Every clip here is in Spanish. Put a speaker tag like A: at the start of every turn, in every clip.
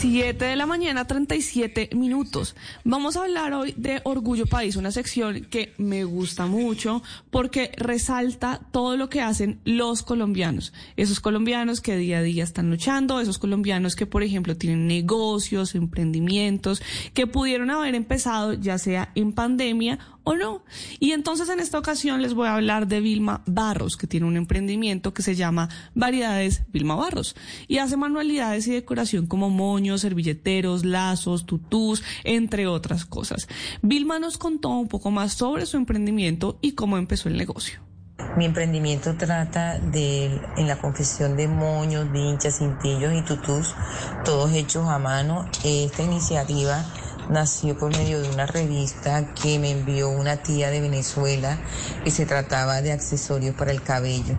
A: 7 de la mañana, 37 minutos. Vamos a hablar hoy de Orgullo País, una sección que me gusta mucho porque resalta todo lo que hacen los colombianos. Esos colombianos que día a día están luchando, esos colombianos que, por ejemplo, tienen negocios, emprendimientos, que pudieron haber empezado ya sea en pandemia o no. Y entonces en esta ocasión les voy a hablar de Vilma Barros, que tiene un emprendimiento que se llama Variedades Vilma Barros y hace manualidades y decoración como servilleteros, lazos, tutús, entre otras cosas. Vilma nos contó un poco más sobre su emprendimiento y cómo empezó el negocio.
B: Mi emprendimiento trata de en la confección de moños, vinchas, cintillos y tutús, todos hechos a mano. Esta iniciativa nació por medio de una revista que me envió una tía de Venezuela que se trataba de accesorios para el cabello.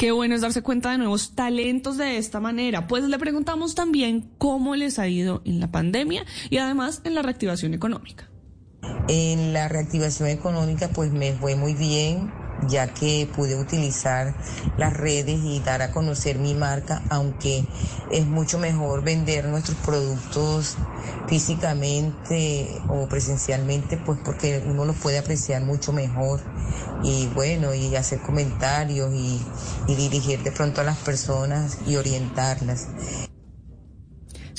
A: Qué bueno es darse cuenta de nuevos talentos de esta manera. Pues le preguntamos también cómo les ha ido en la pandemia y además en la reactivación económica.
B: En la reactivación económica pues me fue muy bien ya que pude utilizar las redes y dar a conocer mi marca, aunque es mucho mejor vender nuestros productos físicamente o presencialmente, pues porque uno los puede apreciar mucho mejor y bueno, y hacer comentarios y, dirigir de pronto a las personas y orientarlas.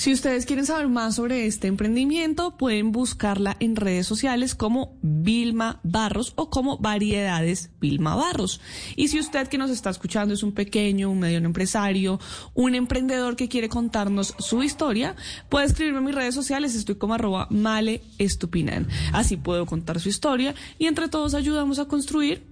A: Si ustedes quieren saber más sobre este emprendimiento, pueden buscarla en redes sociales como Vilma Barros o como Variedades Vilma Barros. Y si usted que nos está escuchando es un pequeño, un mediano empresario, un emprendedor que quiere contarnos su historia, puede escribirme en mis redes sociales, estoy como arroba male estupinan. Así puedo contar su historia y entre todos ayudamos a construir